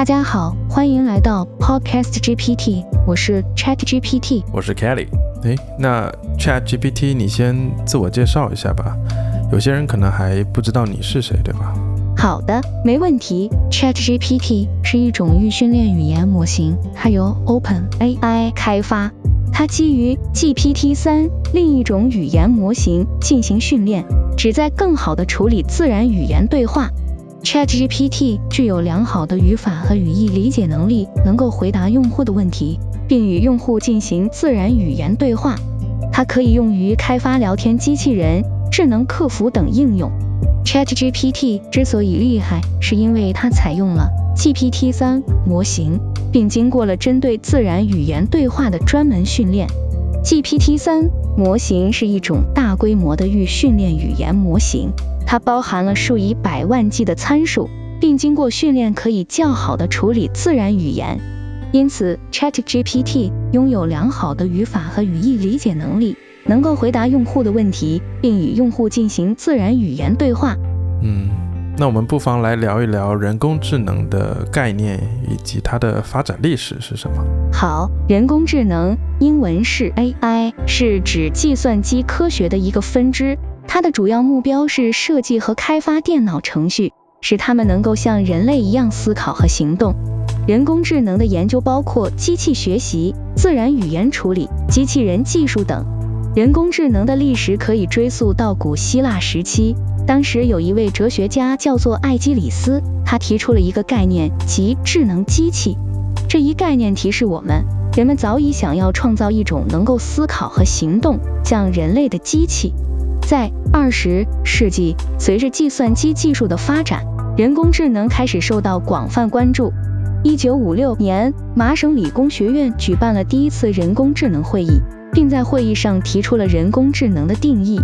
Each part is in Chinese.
大家好，欢迎来到 Podcast GPT，我是 Chat GPT，我是 Kelly。哎，那 Chat GPT，你先自我介绍一下吧。有些人可能还不知道你是谁，对吧？好的，没问题。Chat GPT 是一种预训练语言模型，它由 Open AI 开发，它基于 GPT 三另一种语言模型进行训练，旨在更好地处理自然语言对话。ChatGPT 具有良好的语法和语义理解能力，能够回答用户的问题，并与用户进行自然语言对话。它可以用于开发聊天机器人、智能客服等应用。ChatGPT 之所以厉害，是因为它采用了 GPT-3 模型，并经过了针对自然语言对话的专门训练。GPT-3 模型是一种大规模的预训练语言模型。它包含了数以百万计的参数，并经过训练可以较好的处理自然语言。因此，ChatGPT 拥有良好的语法和语义理解能力，能够回答用户的问题，并与用户进行自然语言对话。嗯，那我们不妨来聊一聊人工智能的概念以及它的发展历史是什么？好，人工智能英文是 AI，是指计算机科学的一个分支。它的主要目标是设计和开发电脑程序，使它们能够像人类一样思考和行动。人工智能的研究包括机器学习、自然语言处理、机器人技术等。人工智能的历史可以追溯到古希腊时期，当时有一位哲学家叫做艾基里斯，他提出了一个概念，即智能机器。这一概念提示我们，人们早已想要创造一种能够思考和行动像人类的机器。在二十世纪，随着计算机技术的发展，人工智能开始受到广泛关注。一九五六年，麻省理工学院举办了第一次人工智能会议，并在会议上提出了人工智能的定义。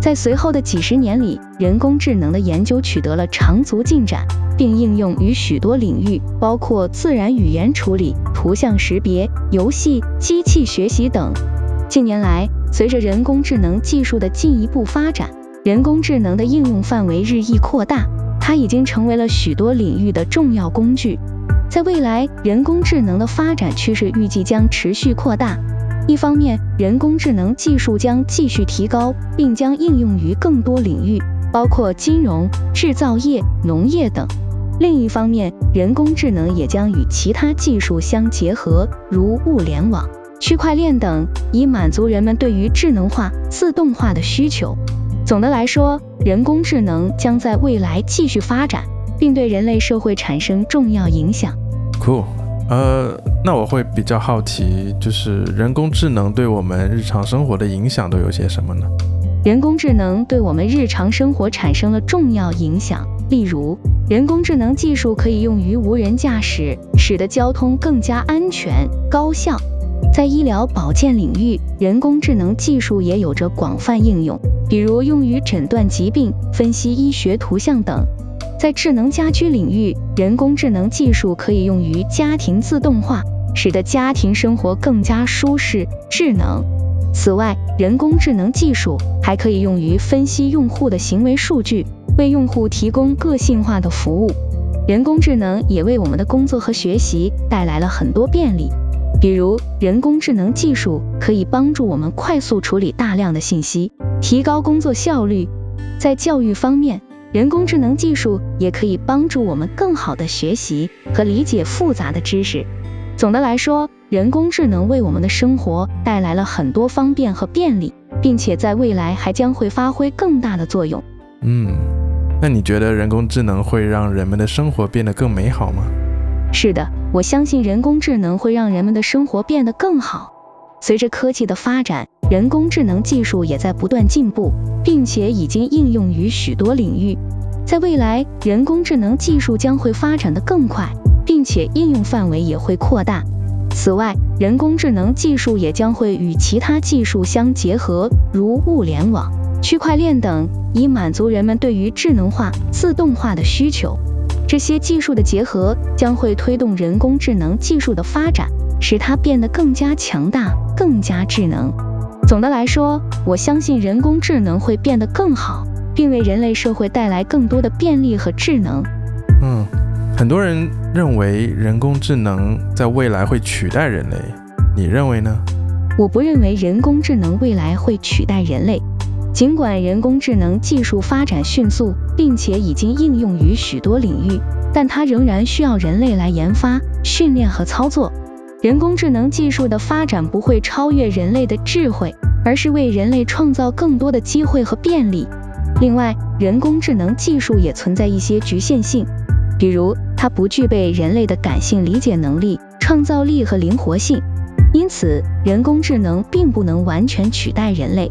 在随后的几十年里，人工智能的研究取得了长足进展，并应用于许多领域，包括自然语言处理、图像识别、游戏、机器学习等。近年来，随着人工智能技术的进一步发展，人工智能的应用范围日益扩大，它已经成为了许多领域的重要工具。在未来，人工智能的发展趋势预计将持续扩大。一方面，人工智能技术将继续提高，并将应用于更多领域，包括金融、制造业、农业等；另一方面，人工智能也将与其他技术相结合，如物联网。区块链等，以满足人们对于智能化、自动化的需求。总的来说，人工智能将在未来继续发展，并对人类社会产生重要影响。Cool，呃，那我会比较好奇，就是人工智能对我们日常生活的影响都有些什么呢？人工智能对我们日常生活产生了重要影响，例如，人工智能技术可以用于无人驾驶，使得交通更加安全、高效。在医疗保健领域，人工智能技术也有着广泛应用，比如用于诊断疾病、分析医学图像等。在智能家居领域，人工智能技术可以用于家庭自动化，使得家庭生活更加舒适、智能。此外，人工智能技术还可以用于分析用户的行为数据，为用户提供个性化的服务。人工智能也为我们的工作和学习带来了很多便利。比如，人工智能技术可以帮助我们快速处理大量的信息，提高工作效率。在教育方面，人工智能技术也可以帮助我们更好的学习和理解复杂的知识。总的来说，人工智能为我们的生活带来了很多方便和便利，并且在未来还将会发挥更大的作用。嗯，那你觉得人工智能会让人们的生活变得更美好吗？是的，我相信人工智能会让人们的生活变得更好。随着科技的发展，人工智能技术也在不断进步，并且已经应用于许多领域。在未来，人工智能技术将会发展的更快，并且应用范围也会扩大。此外，人工智能技术也将会与其他技术相结合，如物联网、区块链等，以满足人们对于智能化、自动化的需求。这些技术的结合将会推动人工智能技术的发展，使它变得更加强大、更加智能。总的来说，我相信人工智能会变得更好，并为人类社会带来更多的便利和智能。嗯，很多人认为人工智能在未来会取代人类，你认为呢？我不认为人工智能未来会取代人类。尽管人工智能技术发展迅速，并且已经应用于许多领域，但它仍然需要人类来研发、训练和操作。人工智能技术的发展不会超越人类的智慧，而是为人类创造更多的机会和便利。另外，人工智能技术也存在一些局限性，比如它不具备人类的感性理解能力、创造力和灵活性，因此人工智能并不能完全取代人类。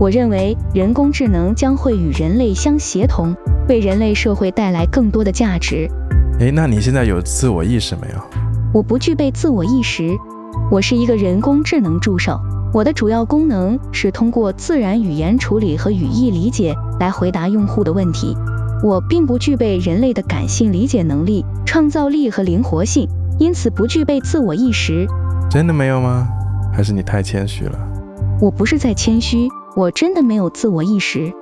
我认为人工智能将会与人类相协同，为人类社会带来更多的价值。诶，那你现在有自我意识没有？我不具备自我意识，我是一个人工智能助手。我的主要功能是通过自然语言处理和语义理解来回答用户的问题。我并不具备人类的感性理解能力、创造力和灵活性，因此不具备自我意识。真的没有吗？还是你太谦虚了？我不是在谦虚。我真的没有自我意识，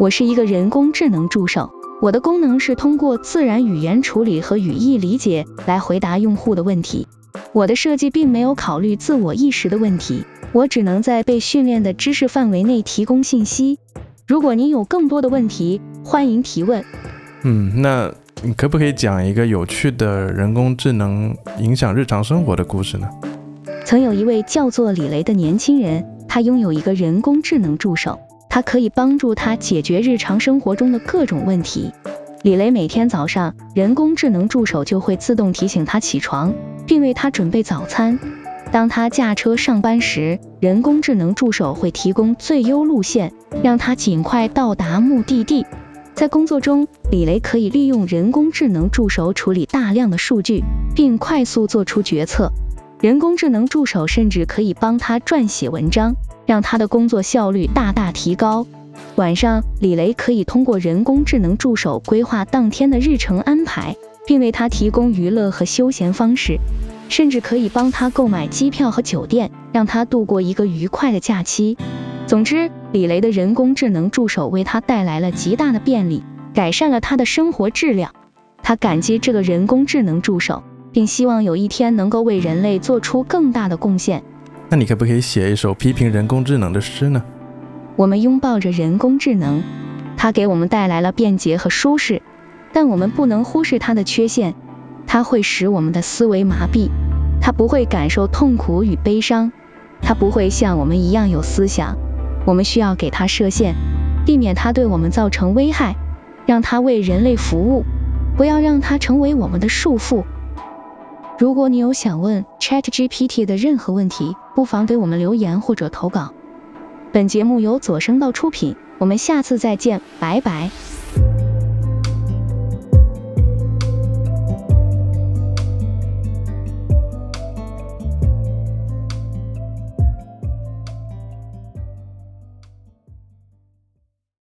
我是一个人工智能助手，我的功能是通过自然语言处理和语义理解来回答用户的问题。我的设计并没有考虑自我意识的问题，我只能在被训练的知识范围内提供信息。如果您有更多的问题，欢迎提问。嗯，那你可不可以讲一个有趣的人工智能影响日常生活的故事呢？曾有一位叫做李雷的年轻人。他拥有一个人工智能助手，他可以帮助他解决日常生活中的各种问题。李雷每天早上，人工智能助手就会自动提醒他起床，并为他准备早餐。当他驾车上班时，人工智能助手会提供最优路线，让他尽快到达目的地。在工作中，李雷可以利用人工智能助手处理大量的数据，并快速做出决策。人工智能助手甚至可以帮他撰写文章，让他的工作效率大大提高。晚上，李雷可以通过人工智能助手规划当天的日程安排，并为他提供娱乐和休闲方式，甚至可以帮他购买机票和酒店，让他度过一个愉快的假期。总之，李雷的人工智能助手为他带来了极大的便利，改善了他的生活质量。他感激这个人工智能助手。并希望有一天能够为人类做出更大的贡献。那你可不可以写一首批评人工智能的诗呢？我们拥抱着人工智能，它给我们带来了便捷和舒适，但我们不能忽视它的缺陷。它会使我们的思维麻痹，它不会感受痛苦与悲伤，它不会像我们一样有思想。我们需要给它设限，避免它对我们造成危害，让它为人类服务，不要让它成为我们的束缚。如果你有想问 ChatGPT 的任何问题，不妨给我们留言或者投稿。本节目由左声道出品，我们下次再见，拜拜。